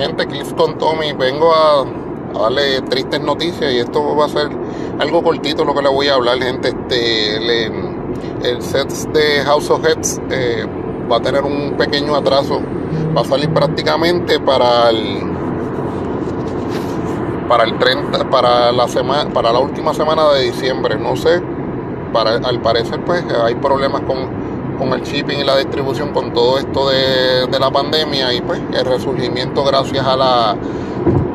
Gente, Cliff con Tommy, vengo a, darle tristes noticias y esto va a ser algo cortito lo que le voy a hablar, gente. Este, el set de House of Heads eh, va a tener un pequeño atraso, va a salir prácticamente para el para el 30, para la semana, para la última semana de diciembre, no sé, para, al parecer pues hay problemas con, el shipping y la distribución con todo esto de, la pandemia y pues el resurgimiento gracias a la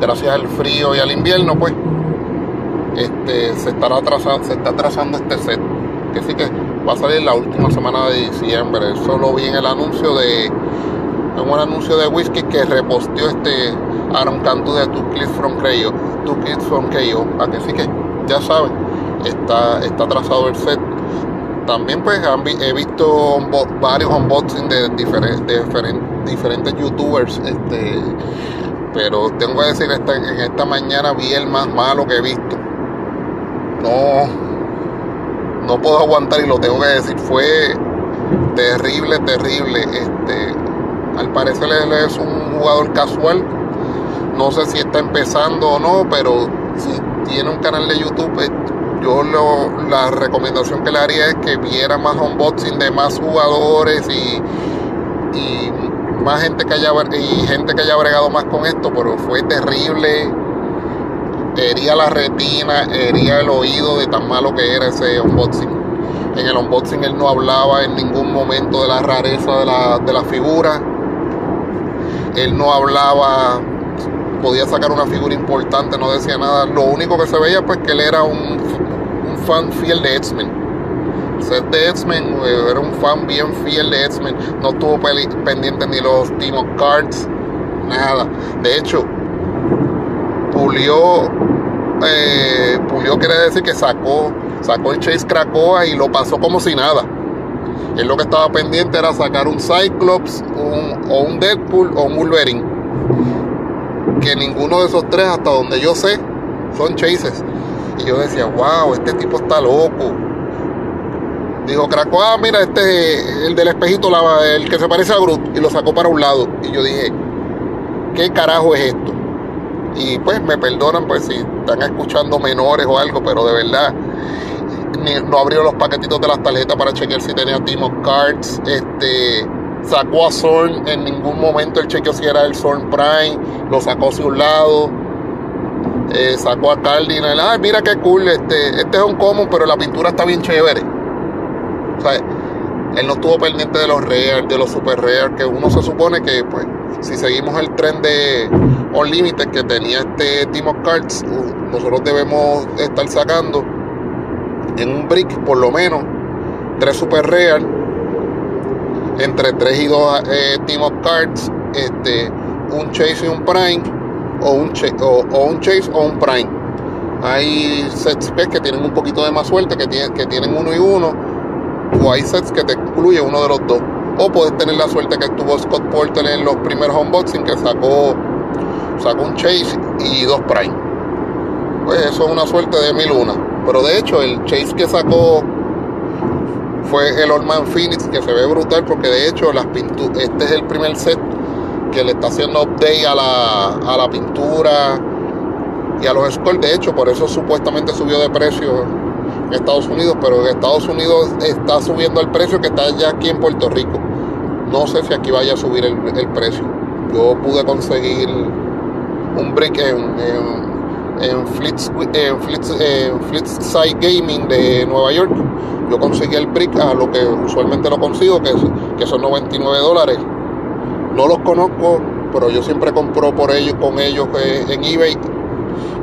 gracias al frío y al invierno pues este se estará atrasando, se está atrasando este set que sí que va a salir la última semana de diciembre solo vi en el anuncio de en un anuncio de whisky que reposteó este Aaron Cantu de Two Clips from Creo, Two Clips from Creo, que sí que ya saben, está, está trazado el set. También pues he visto varios unboxing de, diferentes, diferentes youtubers, este, pero tengo que decir, esta, en esta mañana vi el más malo que he visto. No, no puedo aguantar y lo tengo que decir, fue terrible, terrible. Este, al parecer es un jugador casual no sé si está empezando o no, pero si tiene un canal de YouTube, yo lo, la recomendación que le haría es que viera más unboxing de más jugadores y, y más gente que haya y gente que haya bregado más con esto, pero fue terrible. Hería la retina, hería el oído de tan malo que era ese unboxing. En el unboxing él no hablaba en ningún momento de la rareza de la, de la figura. Él no hablaba podía sacar una figura importante, no decía nada. Lo único que se veía pues que él era un, fan fiel de X-Men. Ser de X-Men, eh, era un fan bien fiel de X-Men. No estuvo pendiente ni los Team of Cards, nada. De hecho, pulió, eh, pulió quiere decir que sacó, sacó el Chase Krakoa y lo pasó como si nada. Él lo que estaba pendiente era sacar un Cyclops, o un Deadpool o un Wolverine que ninguno de esos tres, hasta donde yo sé, son chases. Y yo decía, wow, este tipo está loco. Dijo Craco, ah, mira, este, el del espejito, el que se parece a Groot, y lo sacó para un lado. Y yo dije, ¿qué carajo es esto? Y pues me perdonan pues si están escuchando menores o algo, pero de verdad no abrió los paquetitos de las tarjetas para chequear si tenía Team of Cards. Este, sacó a Zorn, en ningún momento el chequeo si era el Zorn Prime, lo sacó hacia un lado, eh, sacó a Cardinal, ay mira qué cool, este, este es un común, pero la pintura está bien chévere. O sea, él no estuvo pendiente de los rare, de los super rare, que uno se supone que pues si seguimos el tren de Unlimited que tenía este Team of Cards, nosotros debemos estar sacando en un brick por lo menos tres super rare entre 3 y 2 eh, Team of Cards, este, un Chase y un Prime, o un, o, un Chase o un Prime. Hay sets que tienen un poquito de más suerte, que, que tienen uno y uno, o hay sets que te incluye uno de los dos. O puedes tener la suerte que tuvo Scott Porter en los primeros unboxing, que sacó, sacó un Chase y dos Prime. Pues eso es una suerte de mil una. Pero de hecho, el Chase que sacó fue el Orman Phoenix, que se ve brutal porque de hecho las pinturas, este es el primer set que le está haciendo update a la, a la pintura y a los scores. De hecho, por eso supuestamente subió de precio en Estados Unidos, pero en Estados Unidos está subiendo el precio que está ya aquí en Puerto Rico. No sé si aquí vaya a subir el, precio. Yo pude conseguir un brick en, en, Flits, en, Gaming de Nueva York yo conseguí el brick a lo que usualmente lo consigo, que, que son 99 dólares. No los conozco, pero yo siempre compro por ellos, con ellos eh, en eBay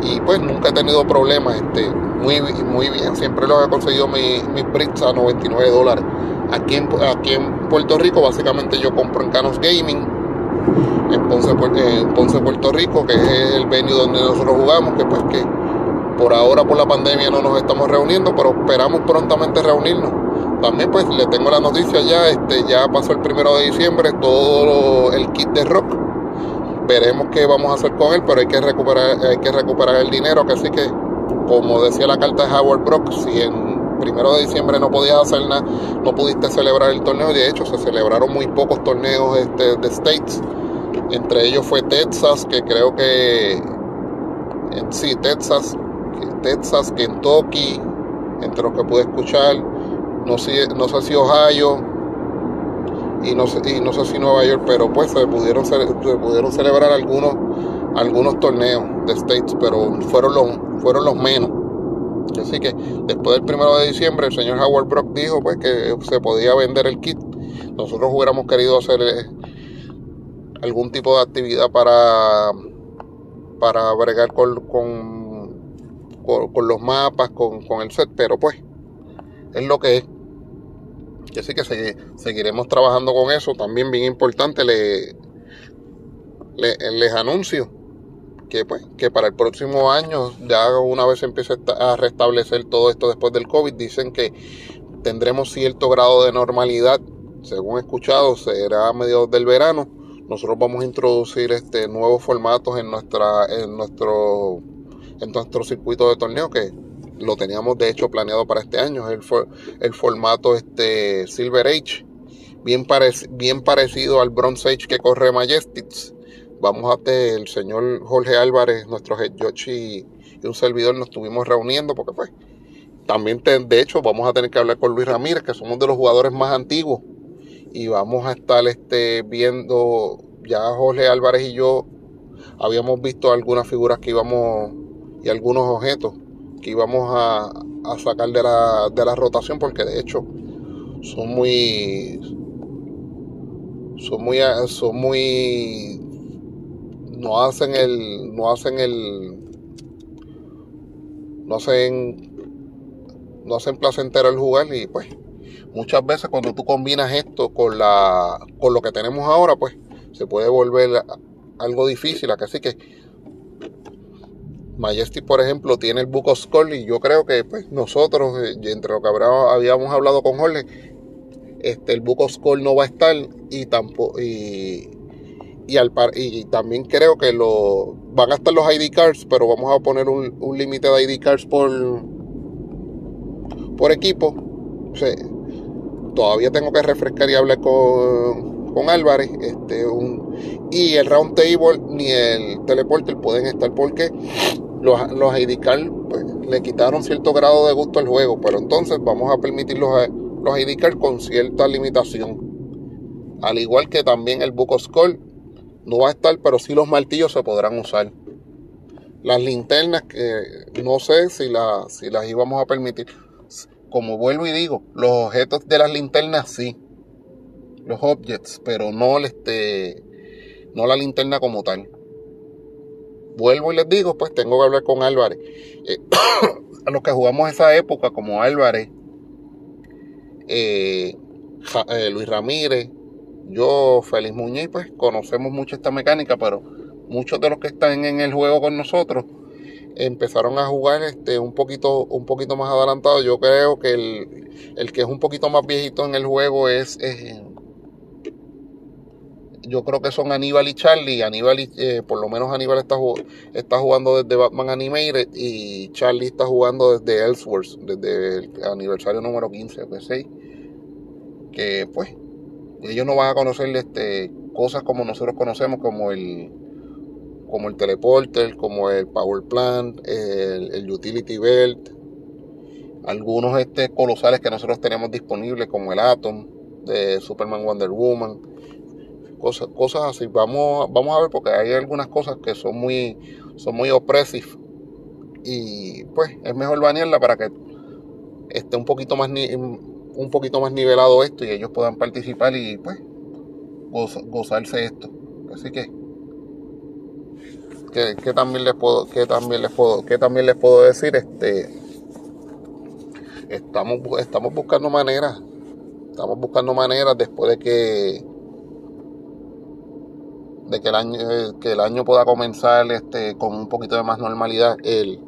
y pues nunca he tenido problemas. Este, muy, muy bien, siempre los he conseguido mis, mis bricks a 99 dólares. Aquí en, aquí en Puerto Rico, básicamente yo compro en Canos Gaming, en Ponce, en Ponce, Puerto Rico, que es el venue donde nosotros jugamos, que pues que por ahora por la pandemia no nos estamos reuniendo, pero esperamos prontamente reunirnos. También pues le tengo la noticia ya, este ya pasó el primero de diciembre todo el kit de rock. Veremos qué vamos a hacer con él, pero hay que recuperar, hay que recuperar el dinero, que así que como decía la carta de Howard Brock, si en primero de diciembre no podías hacer nada, no pudiste celebrar el torneo, de hecho se celebraron muy pocos torneos este, de States Entre ellos fue Texas, que creo que en sí, Texas, Texas, Kentucky, entre los que pude escuchar, no sé, no sé si Ohio y no, sé, y no sé si Nueva York, pero pues se pudieron, se pudieron celebrar algunos, algunos torneos de States, pero fueron los, fueron los menos. Así que después del primero de diciembre el señor Howard Brock dijo pues que se podía vender el kit. Nosotros hubiéramos querido hacer eh, algún tipo de actividad para, para bregar con, con, los mapas, con, el set, pero pues es lo que es. Así que seguiremos trabajando con eso. También bien importante, le, les anuncio que, pues, que para el próximo año, ya una vez empiece a restablecer todo esto después del COVID, dicen que tendremos cierto grado de normalidad. Según he escuchado, será a mediados del verano. Nosotros vamos a introducir este nuevos formatos en nuestra en nuestro en nuestro circuito de torneo que lo teníamos de hecho planeado para este año, el, el formato este Silver Age, bien, bien parecido al Bronze Age que corre Majestics. Vamos a tener el señor Jorge Álvarez, nuestro head y, un servidor nos estuvimos reuniendo porque pues también de hecho vamos a tener que hablar con Luis Ramírez, que somos de los jugadores más antiguos. Y vamos a estar este, viendo, ya Jorge Álvarez y yo habíamos visto algunas figuras que íbamos y algunos objetos que íbamos a, sacar de la, de la rotación porque de hecho son muy son muy son muy no hacen el, no hacen el, no hacen, no hacen placentero el jugar y pues muchas veces cuando tú combinas esto con la, con lo que tenemos ahora pues se puede volver algo difícil, así que Majestic, por ejemplo, tiene el Book of y yo creo que pues, nosotros, eh, entre lo que habíamos hablado con Jorge, este, el Book of no va a estar y tampoco y, y, también creo que lo van a estar los ID cards, pero vamos a poner un, límite de ID cards por, por equipo. todavía tengo que refrescar y hablar con, con Álvarez. Este, un, y el round table ni el teleporter pueden estar porque los, los ID cards pues, le quitaron cierto grado de gusto al juego. Pero entonces vamos a permitir los, los ID cards con cierta limitación. Al igual que también el of Score no va a estar, pero sí los martillos se podrán usar. Las linternas, que no sé si, si las íbamos a permitir. Como vuelvo y digo, los objetos de las linternas sí. Los objects, pero no, este, no la linterna como tal. Vuelvo y les digo, pues tengo que hablar con Álvarez. Eh, a los que jugamos esa época, como Álvarez, eh, eh, Luis Ramírez, yo, Félix Muñiz, pues conocemos mucho esta mecánica, pero muchos de los que están en el juego con nosotros empezaron a jugar este un poquito un poquito más adelantado yo creo que el, que es un poquito más viejito en el juego es, yo creo que son Aníbal y Charlie Aníbal eh, por lo menos Aníbal está, está jugando desde Batman Animated y Charlie está jugando desde Ellsworth desde el aniversario número 15 de 6 que pues ellos no van a conocer este, cosas como nosotros conocemos, como el, como el teleporter, como el power plant, el, utility belt, algunos este, colosales que nosotros tenemos disponibles, como el Atom de Superman Wonder Woman, cosas, cosas así. Vamos, vamos a ver porque hay algunas cosas que son muy, son muy opresivas y pues es mejor banearla para que esté un poquito más un poquito más nivelado esto y ellos puedan participar y pues gozarse esto. Así que que, también les puedo que también les puedo que también les puedo decir este estamos estamos buscando maneras estamos buscando maneras después de que que el año que el año pueda comenzar este con un poquito de más normalidad el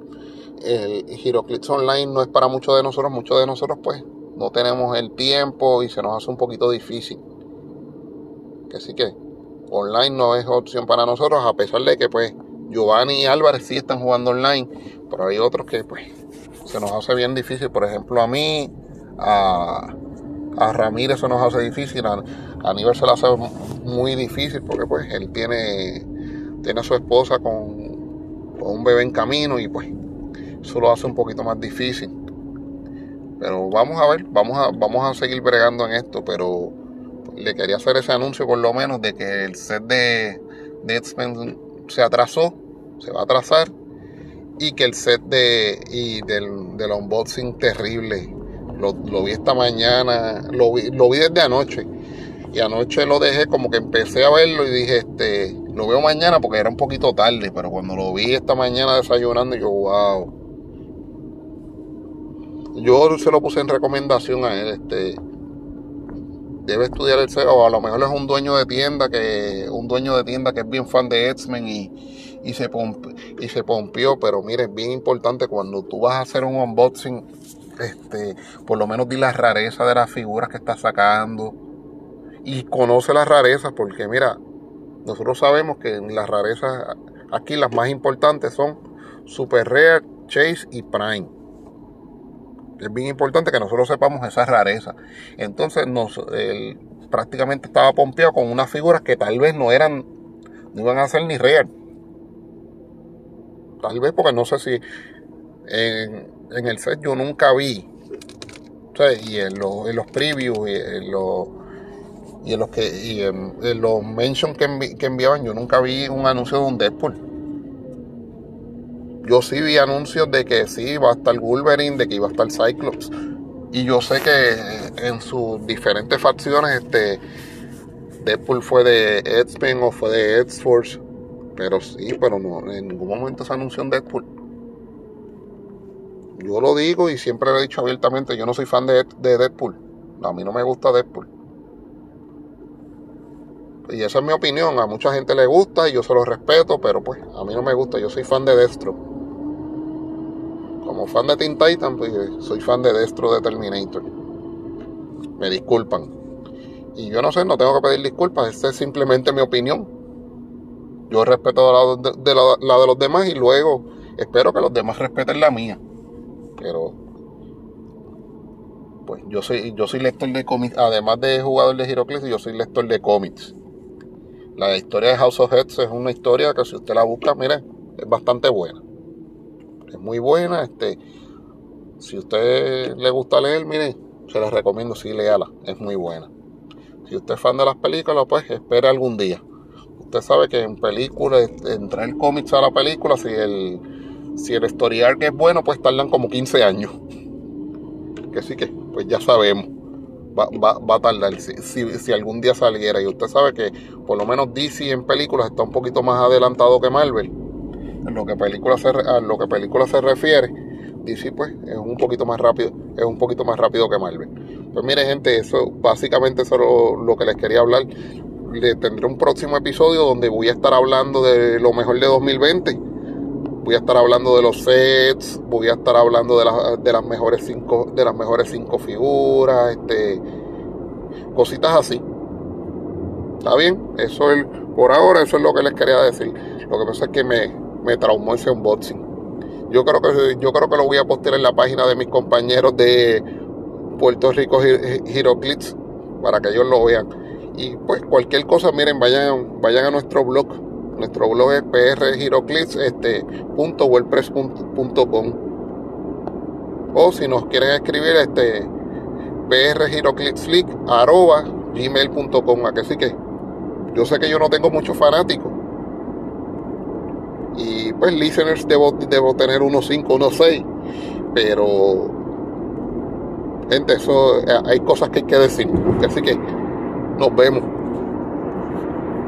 el Giroclips Online no es para muchos de nosotros muchos de nosotros pues no tenemos el tiempo y se nos hace un poquito difícil. Así que online no es opción para nosotros, a pesar de que pues Giovanni y Álvarez sí están jugando online, pero hay otros que pues se nos hace bien difícil. Por ejemplo, a mí, a, a Ramírez se nos hace difícil, a, a nivel se le hace muy difícil porque pues él tiene, tiene a su esposa con, con un bebé en camino y pues eso lo hace un poquito más difícil. Pero vamos a ver, vamos a, vamos a seguir bregando en esto, pero le quería hacer ese anuncio por lo menos de que el set de, de X-Men se atrasó, se va a atrasar, y que el set de, y del, del unboxing terrible, lo, vi esta mañana, lo vi, lo vi desde anoche, y anoche lo dejé como que empecé a verlo y dije, este, lo veo mañana porque era un poquito tarde, pero cuando lo vi esta mañana desayunando, yo, wow. Yo se lo puse en recomendación a él, este, debe estudiar el SEO, o a lo mejor es un dueño de tienda que un dueño de tienda que es bien fan de X-Men y, y, se y se pompió, pero mire, es bien importante cuando tú vas a hacer un unboxing, este, por lo menos di la rareza de las figuras que estás sacando y conoce las rarezas, porque mira, nosotros sabemos que las rarezas aquí las más importantes son Super Rare, Chase y Prime es bien importante que nosotros sepamos esa rareza. Entonces nos prácticamente estaba pompeado con unas figuras que tal vez no eran, no iban a ser ni real. Tal vez porque no sé si en, el set yo nunca vi. y en, los previews y en los y en los que y en, los mentions que, que enviaban yo nunca vi un anuncio de un Deadpool yo sí vi anuncios de que sí iba a estar Wolverine, de que iba a estar Cyclops. Y yo sé que en sus diferentes facciones, este Deadpool fue de X-Men o fue de X-Force. Pero sí, pero no, en ningún momento se anunció un Deadpool. Yo lo digo y siempre lo he dicho abiertamente, yo no soy fan de, de Deadpool. A mí no me gusta Deadpool. Y esa es mi opinión. A mucha gente le gusta y yo se lo respeto, pero pues a mí no me gusta. Yo soy fan de Destro como fan de Teen Titan, pues soy fan de Destro de Terminator. Me disculpan. Y yo no sé, no tengo que pedir disculpas, esta es simplemente mi opinión. Yo respeto la, de los demás y luego espero que los demás respeten la mía. Pero pues yo soy yo soy lector de cómics, además de jugador de Heroclix, yo soy lector de cómics. La historia de House of Heads es una historia que si usted la busca, mire, es bastante buena es muy buena. Este, si usted le gusta leer, mire, se la recomiendo, sí, léala, es muy buena. Si usted es fan de las películas, pues espere algún día. Usted sabe que en películas, entrar el cómics a la película, si el, si el story arc es bueno, pues tardan como 15 años. Que sí que, pues ya sabemos. Va, va, va a tardar si, si, si, algún día saliera. Y usted sabe que por lo menos DC en películas está un poquito más adelantado que Marvel en lo que película se, a lo que película se refiere, DC pues es un poquito más rápido, es un poquito más rápido que Marvel. Pues mire gente, eso básicamente eso es lo, que les quería hablar. Le tendré un próximo episodio donde voy a estar hablando de lo mejor de 2020. Voy a estar hablando de los sets, voy a estar hablando de, de las mejores cinco, de las mejores cinco figuras, este, cositas así. ¿Está bien? Eso es, por ahora, eso es lo que les quería decir. Lo que pasa es que me, me traumó ese unboxing. Yo creo que yo creo que lo voy a postear en la página de mis compañeros de Puerto Rico Giroclips para que ellos lo vean. Y pues cualquier cosa, miren, vayan, vayan a nuestro blog. Nuestro blog es prgiroclips este, O si nos quieren escribir, este arroba gmail.com. Así que yo sé que yo no tengo muchos fanáticos y pues listeners debo, debo tener unos 5, unos 6. Pero, gente, eso hay cosas que hay que decir. Así que nos vemos.